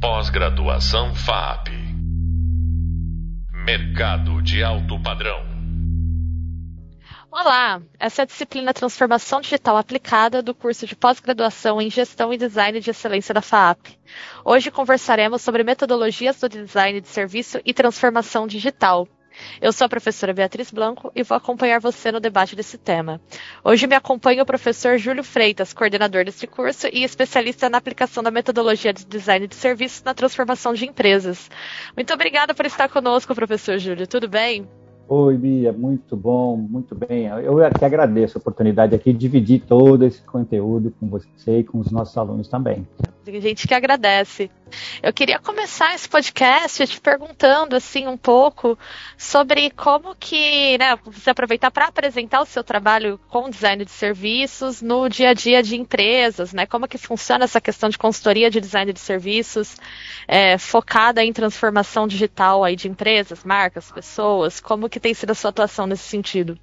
Pós-graduação FAP. Mercado de alto padrão. Olá, essa é a disciplina Transformação Digital Aplicada do curso de pós-graduação em Gestão e Design de Excelência da FAP. Hoje conversaremos sobre metodologias do design de serviço e transformação digital. Eu sou a professora Beatriz Blanco e vou acompanhar você no debate desse tema. Hoje me acompanha o professor Júlio Freitas, coordenador deste curso e especialista na aplicação da metodologia de design de serviços na transformação de empresas. Muito obrigada por estar conosco, professor Júlio. Tudo bem? Oi, Bia, muito bom, muito bem. Eu aqui agradeço a oportunidade aqui de dividir todo esse conteúdo com você e com os nossos alunos também. Tem gente que agradece. Eu queria começar esse podcast te perguntando assim um pouco sobre como que, né, você aproveitar para apresentar o seu trabalho com design de serviços no dia a dia de empresas, né? Como que funciona essa questão de consultoria de design de serviços é, focada em transformação digital aí de empresas, marcas, pessoas? Como que tem sido a sua atuação nesse sentido?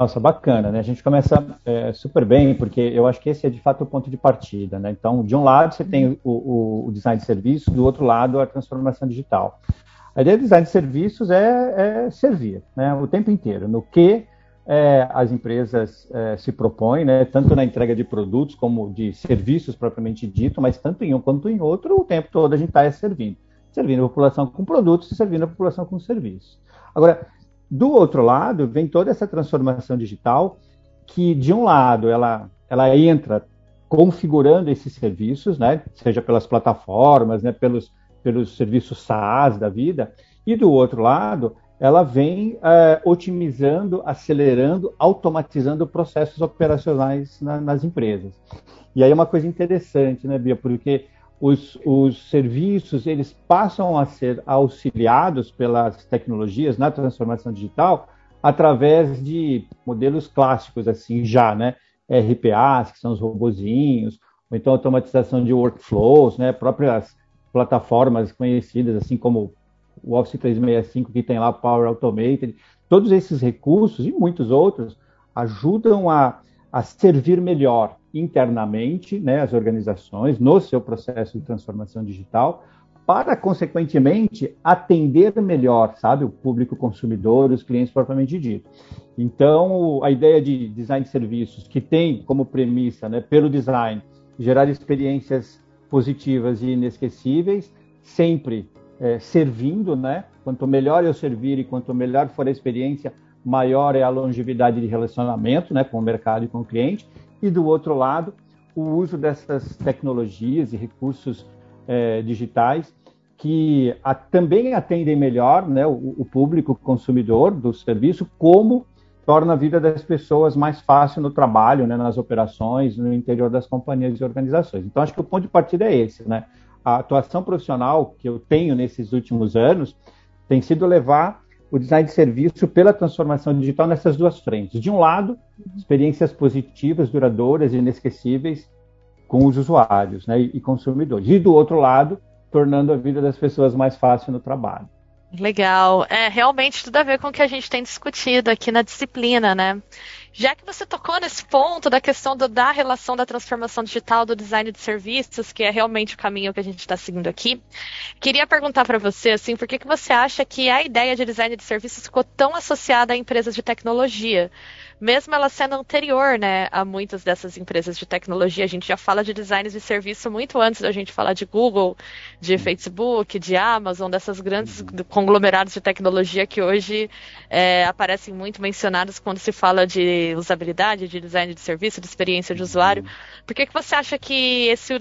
Nossa, bacana, né? A gente começa é, super bem, porque eu acho que esse é de fato o ponto de partida, né? Então, de um lado você tem o, o, design de serviços, do outro lado a transformação digital. A ideia do design de serviços é, é servir, né? O tempo inteiro, no que é, as empresas é, se propõem, né? Tanto na entrega de produtos como de serviços propriamente dito, mas tanto em um quanto em outro, o tempo todo a gente está servindo. Servindo a população com produtos e servindo a população com serviços. Agora, do outro lado, vem toda essa transformação digital que, de um lado, ela, ela entra configurando esses serviços, né, seja pelas plataformas, né, pelos, pelos serviços SaaS da vida, e do outro lado, ela vem é, otimizando, acelerando, automatizando processos operacionais na, nas empresas. E aí é uma coisa interessante, né, Bia, porque os, os serviços eles passam a ser auxiliados pelas tecnologias na transformação digital através de modelos clássicos assim já, né? RPAs, que são os robozinhos, ou então automatização de workflows, né? Próprias plataformas conhecidas assim como o Office 365 que tem lá Power Automated, todos esses recursos e muitos outros ajudam a, a servir melhor internamente né, as organizações no seu processo de transformação digital, para, consequentemente, atender melhor, sabe, o público consumidor, os clientes propriamente dito. Então, a ideia de design de serviços, que tem como premissa, né, pelo design, gerar experiências positivas e inesquecíveis, sempre é, servindo, né? Quanto melhor eu servir e quanto melhor for a experiência, maior é a longevidade de relacionamento, né, com o mercado e com o cliente e do outro lado, o uso dessas tecnologias e recursos é, digitais que a, também atendem melhor né, o, o, público consumidor do serviço, como torna a vida das pessoas mais fácil no trabalho, né, nas operações, no interior das companhias e organizações. Então, acho que o ponto de partida é esse. Né? A atuação profissional que eu tenho nesses últimos anos tem sido levar o design de serviço pela transformação digital nessas duas frentes. De um lado, experiências positivas, duradouras e inesquecíveis com os usuários né, e consumidores. E do outro lado, tornando a vida das pessoas mais fácil no trabalho. Legal. É realmente tudo a ver com o que a gente tem discutido aqui na disciplina, né? Já que você tocou nesse ponto da questão do, da relação da transformação digital do design de serviços, que é realmente o caminho que a gente está seguindo aqui, queria perguntar para você, assim, por que, que você acha que a ideia de design de serviços ficou tão associada a empresas de tecnologia? Mesmo ela sendo anterior, né, a muitas dessas empresas de tecnologia. A gente já fala de designs de serviço muito antes da gente falar de Google, de Facebook, de Amazon, dessas grandes uhum. conglomerados de tecnologia que hoje é, aparecem muito mencionados quando se fala de usabilidade, de design de serviço, de experiência de usuário. Uhum. Por que, que você acha que esse,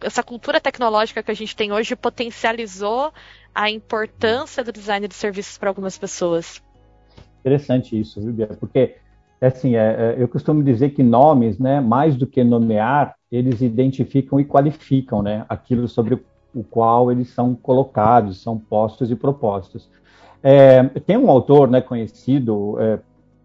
essa cultura tecnológica que a gente tem hoje potencializou a importância do design de serviços para algumas pessoas? Interessante isso, viu, Bia? Porque assim, é, é, eu costumo dizer que nomes, né, mais do que nomear, eles identificam e qualificam, né, aquilo sobre o qual eles são colocados, são postos e propostos. É, tem um autor, né, conhecido é,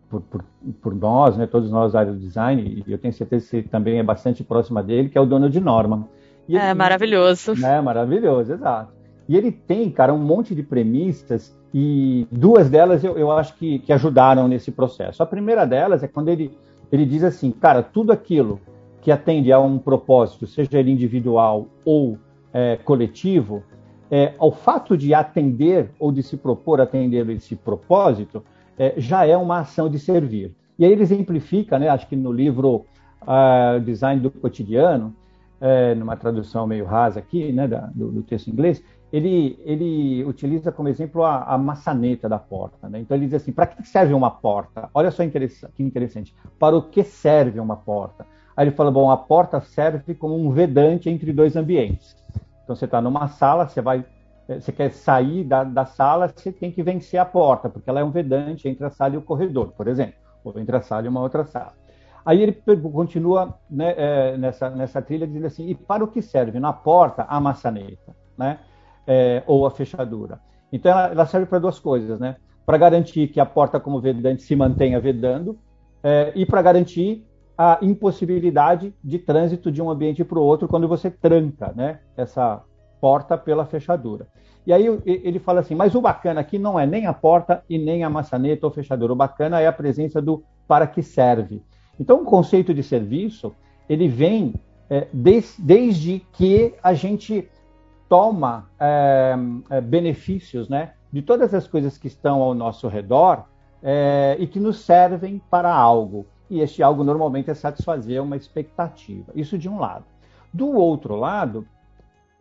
por, por, por, nós, né, todos nós da área do design, e eu tenho certeza que também é bastante próxima dele, que é o Donald Norman. E é maravilhoso. É maravilhoso, exato. E ele tem, cara, um monte de premissas e duas delas eu, eu acho que, que ajudaram nesse processo. A primeira delas é quando ele, ele diz assim, cara, tudo aquilo que atende a um propósito, seja ele individual ou é, coletivo, é, ao fato de atender ou de se propor atender esse propósito, é, já é uma ação de servir. E aí ele exemplifica, né, acho que no livro uh, Design do Cotidiano, é, numa tradução meio rasa aqui, né, da, do, do, texto inglês, ele, ele utiliza como exemplo a, a maçaneta da porta. Né? Então ele diz assim: para que serve uma porta? Olha só que interessante. Para o que serve uma porta? Aí ele fala: bom, a porta serve como um vedante entre dois ambientes. Então você está numa sala, você vai, é, você quer sair da, da sala, você tem que vencer a porta, porque ela é um vedante entre a sala e o corredor, por exemplo, ou entre a sala e uma outra sala. Aí ele continua né, é, nessa, nessa trilha dizendo assim: e para o que serve na porta a maçaneta, né? É, ou a fechadura? Então ela, ela serve para duas coisas, né? Para garantir que a porta como vedante se mantenha vedando é, e para garantir a impossibilidade de trânsito de um ambiente para o outro quando você tranca, né? Essa porta pela fechadura. E aí ele fala assim: mas o bacana aqui não é nem a porta e nem a maçaneta ou fechadura. O bacana é a presença do para que serve. Então, o conceito de serviço, ele vem é, des, desde que a gente toma é, é, benefícios né, de todas as coisas que estão ao nosso redor é, e que nos servem para algo. E este algo normalmente é satisfazer uma expectativa. Isso de um lado. Do outro lado,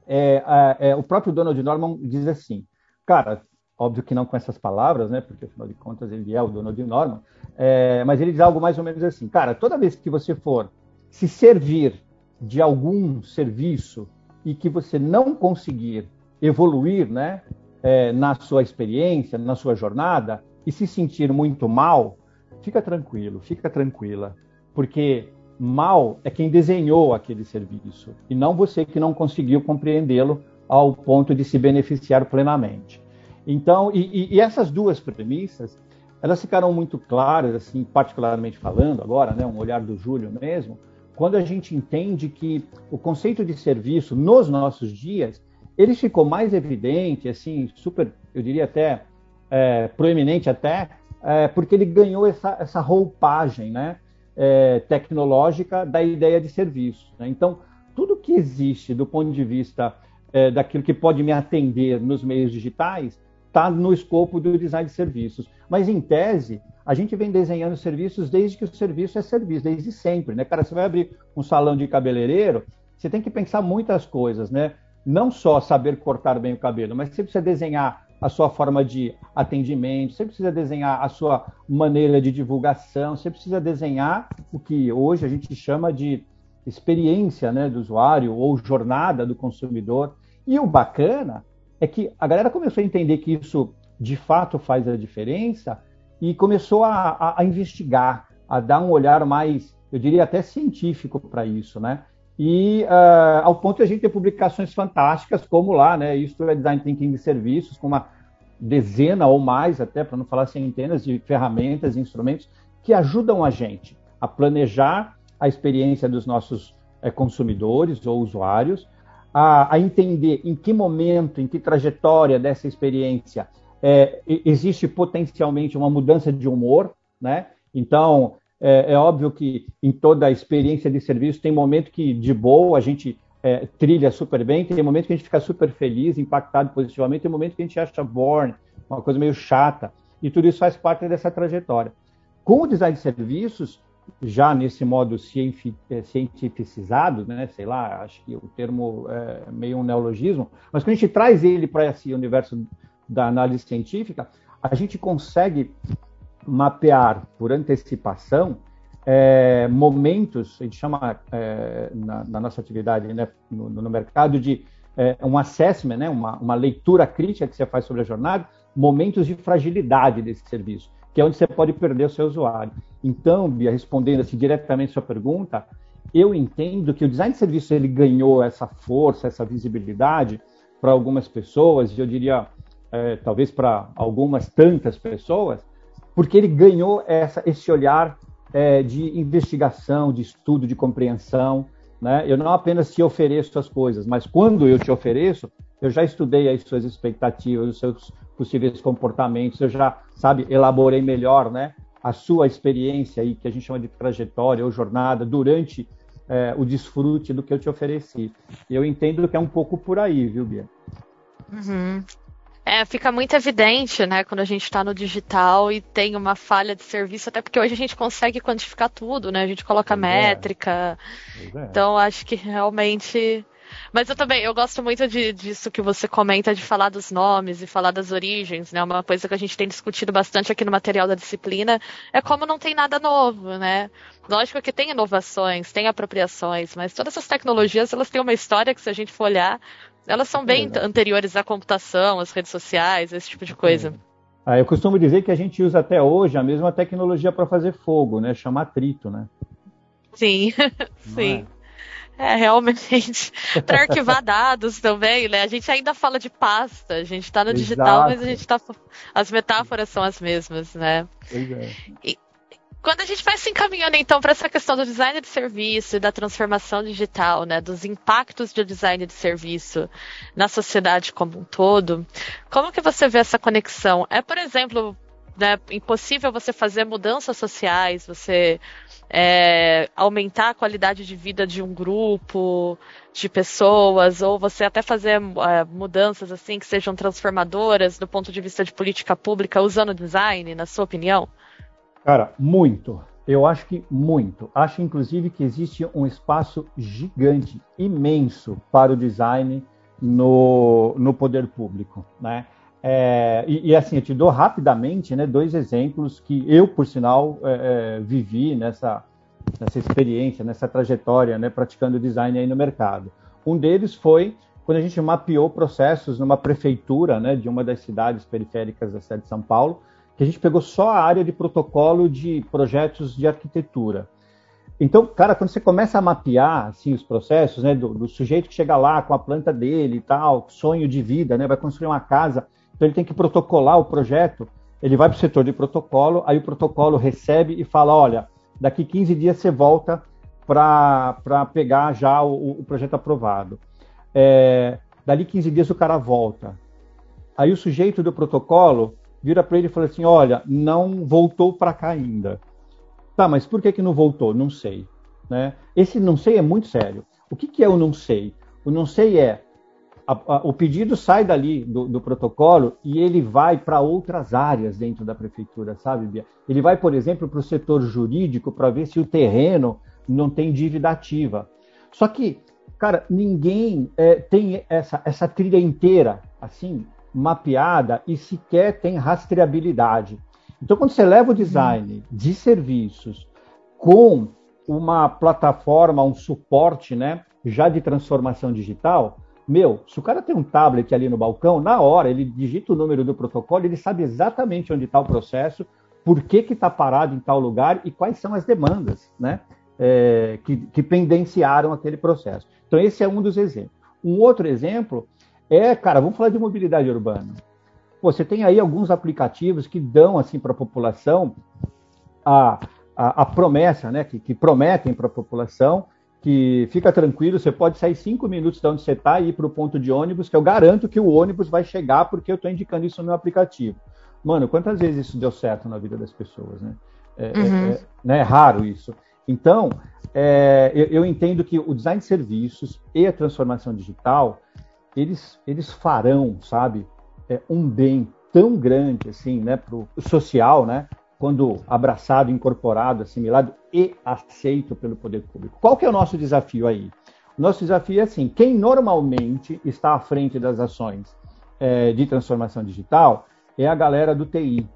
é, é, o próprio Donald Norman diz assim, cara, óbvio que não com essas palavras, né? Porque afinal de contas ele é o dono de Norman. É, mas ele diz algo mais ou menos assim, cara, toda vez que você for se servir de algum serviço e que você não conseguir evoluir, né, é, na sua experiência, na sua jornada e se sentir muito mal, fica tranquilo, fica tranquila, porque mal é quem desenhou aquele serviço e não você que não conseguiu compreendê-lo ao ponto de se beneficiar plenamente. Então, e, e, essas duas premissas, elas ficaram muito claras, assim, particularmente falando agora, né, um olhar do Júlio mesmo, quando a gente entende que o conceito de serviço nos nossos dias, ele ficou mais evidente, assim, super, eu diria até é, proeminente até, é, porque ele ganhou essa, essa roupagem, né, é, tecnológica da ideia de serviço. Né? Então, tudo que existe do ponto de vista é, daquilo que pode me atender nos meios digitais, está no escopo do design de serviços. Mas, em tese, a gente vem desenhando serviços desde que o serviço é serviço, desde sempre, né? Cara, você vai abrir um salão de cabeleireiro, você tem que pensar muitas coisas, né? Não só saber cortar bem o cabelo, mas você precisa desenhar a sua forma de atendimento, você precisa desenhar a sua maneira de divulgação, você precisa desenhar o que hoje a gente chama de experiência né, do usuário ou jornada do consumidor. E o bacana é que a galera começou a entender que isso de fato faz a diferença e começou a, a, a investigar, a dar um olhar mais, eu diria até científico para isso, né? E uh, ao ponto de a gente ter publicações fantásticas, como lá, né? Isso é Design Thinking de Serviços, com uma dezena ou mais, até para não falar centenas de ferramentas e instrumentos que ajudam a gente a planejar a experiência dos nossos é, consumidores ou usuários, a, a, entender em que momento, em que trajetória dessa experiência é, existe potencialmente uma mudança de humor, né? Então, é, é, óbvio que em toda a experiência de serviço tem momento que, de boa, a gente é, trilha super bem, tem momento que a gente fica super feliz, impactado positivamente, tem momento que a gente acha born, uma coisa meio chata, e tudo isso faz parte dessa trajetória. Com o design de serviços, já nesse modo é, cientificizado, né, sei lá, acho que o termo é meio um neologismo, mas quando a gente traz ele para esse universo da análise científica, a gente consegue mapear por antecipação é, momentos, a gente chama é, na, na, nossa atividade né, no, no, mercado de é, um assessment, né, uma, uma leitura crítica que você faz sobre a jornada, momentos de fragilidade desse serviço que é onde você pode perder o seu usuário. Então, Bia, respondendo assim, diretamente a sua pergunta, eu entendo que o design de serviço ele ganhou essa força, essa visibilidade para algumas pessoas, e eu diria é, talvez para algumas tantas pessoas, porque ele ganhou essa, esse olhar é, de investigação, de estudo, de compreensão. Né? Eu não apenas te ofereço as coisas, mas quando eu te ofereço, eu já estudei as suas expectativas, os seus possíveis comportamentos, eu já, sabe, elaborei melhor, né, a sua experiência aí, que a gente chama de trajetória ou jornada, durante é, o desfrute do que eu te ofereci. Eu entendo que é um pouco por aí, viu, Bia? Uhum. É, fica muito evidente, né, quando a gente está no digital e tem uma falha de serviço, até porque hoje a gente consegue quantificar tudo, né? A gente coloca pois é. métrica. É. Então acho que realmente. Mas eu também, eu gosto muito de, disso que você comenta de falar dos nomes e falar das origens, né? Uma coisa que a gente tem discutido bastante aqui no material da disciplina é como não tem nada novo, né? Lógico que tem inovações, tem apropriações, mas todas essas tecnologias elas têm uma história que se a gente for olhar, elas são bem é anteriores à computação, às redes sociais, esse tipo de coisa. Ah, eu costumo dizer que a gente usa até hoje a mesma tecnologia para fazer fogo, né? Chama atrito, né? Sim, sim. É? é, realmente. para arquivar dados também, né? A gente ainda fala de pasta, a gente está no Exato. digital, mas a gente está. As metáforas são as mesmas, né? Pois é. E, quando a gente vai se encaminhando então para essa questão do design de serviço e da transformação digital, né, dos impactos do design de serviço na sociedade como um todo, como que você vê essa conexão? É, por exemplo, né, impossível você fazer mudanças sociais, você é, aumentar a qualidade de vida de um grupo de pessoas, ou você até fazer é, mudanças assim que sejam transformadoras do ponto de vista de política pública usando design, na sua opinião? Cara, muito. Eu acho que muito. Acho, inclusive, que existe um espaço gigante, imenso para o design no, no poder público, né? É, e, e, assim, eu te dou rapidamente né, dois exemplos que eu, por sinal, é, é, vivi nessa, nessa experiência, nessa trajetória, né, praticando design aí no mercado. Um deles foi quando a gente mapeou processos numa prefeitura né, de uma das cidades periféricas da cidade de São Paulo, que a gente pegou só a área de protocolo de projetos de arquitetura. Então, cara, quando você começa a mapear assim, os processos, né, do, do, sujeito que chega lá com a planta dele e tal, sonho de vida, né, vai construir uma casa, então ele tem que protocolar o projeto, ele vai para o setor de protocolo, aí o protocolo recebe e fala, olha, daqui 15 dias você volta para pegar já o, o projeto aprovado. É, dali 15 dias o cara volta. Aí o sujeito do protocolo vira para ele e fala assim: olha, não voltou para cá ainda. Tá, mas por que, que não voltou? Não sei. Né? Esse não sei é muito sério. O que, que é o não sei? O não sei é a, a, o pedido sai dali do, do protocolo e ele vai para outras áreas dentro da prefeitura, sabe, Bia? Ele vai, por exemplo, para o setor jurídico para ver se o terreno não tem dívida ativa. Só que, cara, ninguém é, tem essa, essa trilha inteira, assim, mapeada e sequer tem rastreabilidade. Então, quando você leva o design de serviços com uma plataforma, um suporte, né, já de transformação digital, meu, se o cara tem um tablet ali no balcão, na hora ele digita o número do protocolo, ele sabe exatamente onde está o processo, por que está parado em tal lugar e quais são as demandas, né, é, que, que pendenciaram aquele processo. Então, esse é um dos exemplos. Um outro exemplo é, cara, vamos falar de mobilidade urbana. você tem aí alguns aplicativos que dão assim para a população a, a, promessa, né? Que, que prometem para a população que fica tranquilo, você pode sair cinco minutos de onde você está e ir para o ponto de ônibus, que eu garanto que o ônibus vai chegar porque eu estou indicando isso no meu aplicativo. Mano, quantas vezes isso deu certo na vida das pessoas, né? É, é uhum. é, né, é raro isso. Então, é, eu, eu, entendo que o design de serviços e a transformação digital eles, eles farão, sabe, é, um bem tão grande assim, né, para o social, né, quando abraçado, incorporado, assimilado e aceito pelo poder público. Qual que é o nosso desafio aí? O nosso desafio é assim: quem normalmente está à frente das ações é, de transformação digital é a galera do TI,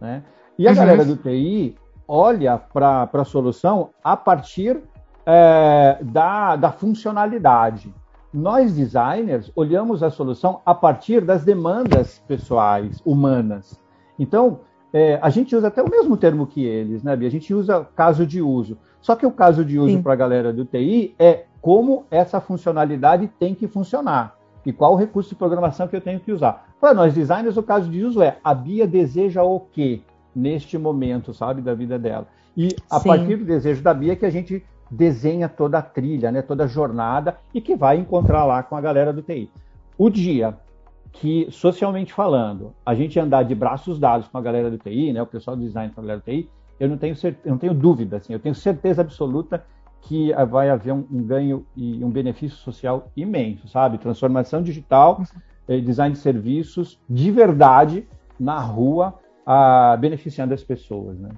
né? E a uhum. galera do TI olha para a solução a partir é, da, da funcionalidade nós designers olhamos a solução a partir das demandas pessoais, humanas. Então, é, a gente usa até o mesmo termo que eles, né, Bia? A gente usa caso de uso. Só que o caso de uso para a galera do TI é como essa funcionalidade tem que funcionar e qual o recurso de programação que eu tenho que usar. Para nós designers, o caso de uso é a Bia deseja o quê neste momento, sabe, da vida dela. E a Sim. partir do desejo da Bia que a gente desenha toda a trilha, né, toda a jornada e que vai encontrar lá com a galera do TI. O dia que, socialmente falando, a gente andar de braços dados com a galera do TI, né, o pessoal do design com a galera do TI, eu não tenho, eu não tenho dúvida, assim, eu tenho certeza absoluta que vai haver um, um, ganho e um benefício social imenso, sabe? Transformação digital eh, design de serviços de verdade na rua, a, beneficiando as pessoas, né?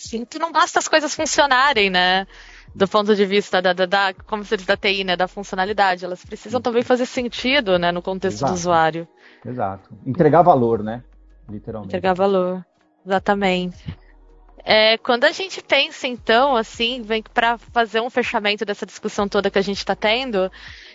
Sim, que não basta as coisas funcionarem, né? Do ponto de vista da, da, da como se diz da TI, né? Da funcionalidade. Elas precisam também fazer sentido, né? No contexto Exato. do usuário. Exato. Entregar valor, né? Literalmente. Entregar valor. Exatamente. É, quando a gente pensa, então, assim, vem para fazer um fechamento dessa discussão toda que a gente está tendo,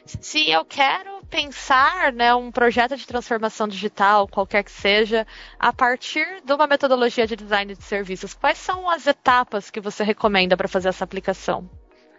se eu quero pensar né, um projeto de transformação digital, qualquer que seja, a partir de uma metodologia de design de serviços, quais são as etapas que você recomenda para fazer essa aplicação?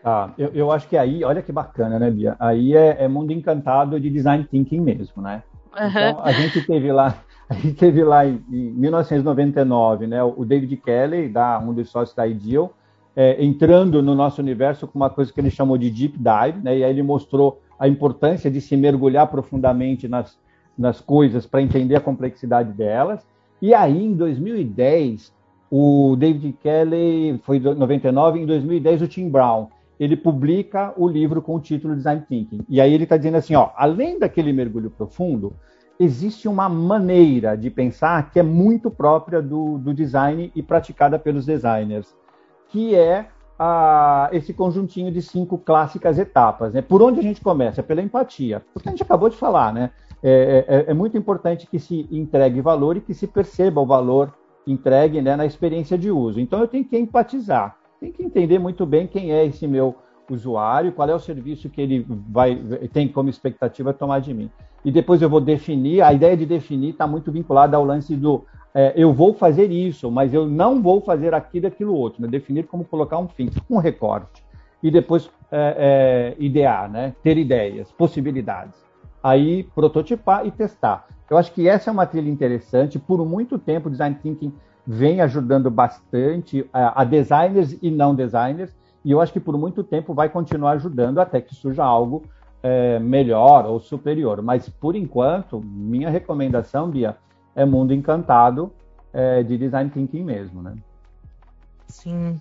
Ah, eu, eu, acho que aí, olha que bacana, né, Bia? Aí é, é mundo encantado de design thinking mesmo, né? Uhum. Então, a gente teve lá, a gente teve lá em, em 1999, né, o David Kelly, da, um dos sócios da Ideal, é, entrando no nosso universo com uma coisa que ele chamou de deep dive, né, e aí ele mostrou a importância de se mergulhar profundamente nas, nas coisas para entender a complexidade delas. E aí, em 2010, o David Kelly, foi 99, em 2010 o Tim Brown, ele publica o livro com o título Design Thinking. E aí ele está dizendo assim, ó, além daquele mergulho profundo, existe uma maneira de pensar que é muito própria do, do design e praticada pelos designers, que é a, esse conjuntinho de cinco clássicas etapas. Né? Por onde a gente começa? Pela empatia. O que a gente acabou de falar, né? É, é, é, muito importante que se entregue valor e que se perceba o valor entregue né, na experiência de uso. Então eu tenho que empatizar, tenho que entender muito bem quem é esse meu usuário, qual é o serviço que ele vai tem como expectativa tomar de mim. E depois eu vou definir, a ideia de definir está muito vinculada ao lance do é, eu vou fazer isso, mas eu não vou fazer aquilo aquilo outro. Né? Definir como colocar um fim, um recorte. E depois é, é, idear, né? ter ideias, possibilidades. Aí prototipar e testar. Eu acho que essa é uma trilha interessante. Por muito tempo, o Design Thinking vem ajudando bastante a, a designers e não designers. E eu acho que por muito tempo vai continuar ajudando até que surja algo é, melhor ou superior. Mas por enquanto, minha recomendação, Bia, é mundo encantado é, de design thinking mesmo, né? Sim.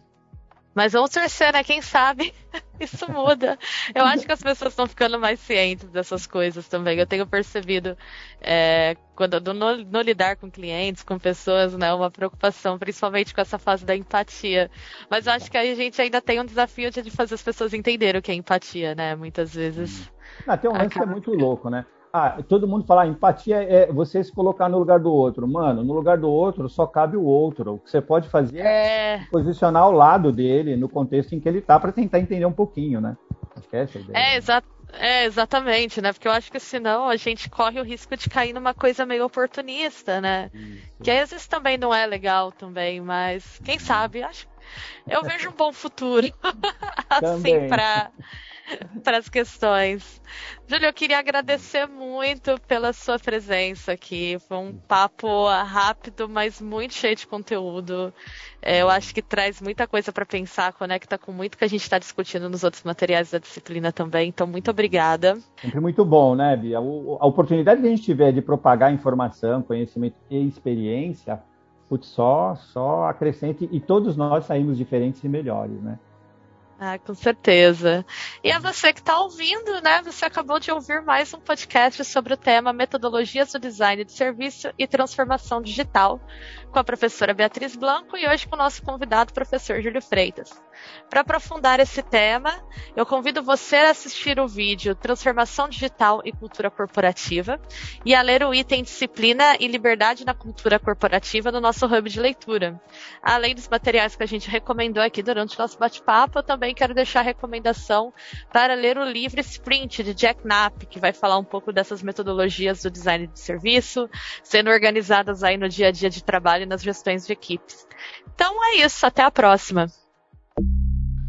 Mas vamos torcer, né? Quem sabe isso muda. Eu acho que as pessoas estão ficando mais cientes dessas coisas também. Eu tenho percebido é, quando no, no, lidar com clientes, com pessoas, né, uma preocupação, principalmente com essa fase da empatia. Mas eu acho que aí a gente ainda tem um desafio de fazer as pessoas entenderem o que é empatia, né? Muitas vezes. Ah, tem um lance que é muito louco, né? Ah, todo mundo fala, ah, empatia é você se colocar no lugar do outro. Mano, no lugar do outro só cabe o outro. O que você pode fazer é, é posicionar ao lado dele, no contexto em que ele tá, para tentar entender um pouquinho, né? Acho que é essa a ideia. É, exa é, exatamente, né? Porque eu acho que senão a gente corre o risco de cair numa coisa meio oportunista, né? Isso. Que às vezes também não é legal também, mas quem sabe, acho eu vejo um bom futuro assim para para as questões. Júlio, eu queria agradecer muito pela sua presença aqui. Foi um papo rápido, mas muito cheio de conteúdo. É, eu acho que traz muita coisa para pensar, conecta com muito que a gente está discutindo nos outros materiais da disciplina também. Então, muito obrigada. Sempre muito bom, né, Bia? A oportunidade que a gente tiver de propagar informação, conhecimento e experiência, putz, só, só acrescente e todos nós saímos diferentes e melhores, né? Ah, com certeza. E a você que está ouvindo, né? Você acabou de ouvir mais um podcast sobre o tema Metodologias do Design de Serviço e Transformação Digital, com a professora Beatriz Blanco e hoje com o nosso convidado, professor Júlio Freitas. Para aprofundar esse tema, eu convido você a assistir o vídeo Transformação Digital e Cultura Corporativa e a ler o item Disciplina e Liberdade na Cultura Corporativa no nosso hub de leitura. Além dos materiais que a gente recomendou aqui durante o nosso bate-papo, eu também quero deixar a recomendação para ler o livro Sprint de Jack Knapp, que vai falar um pouco dessas metodologias do design de serviço, sendo organizadas aí no dia a dia de trabalho e nas gestões de equipes. Então é isso, até a próxima.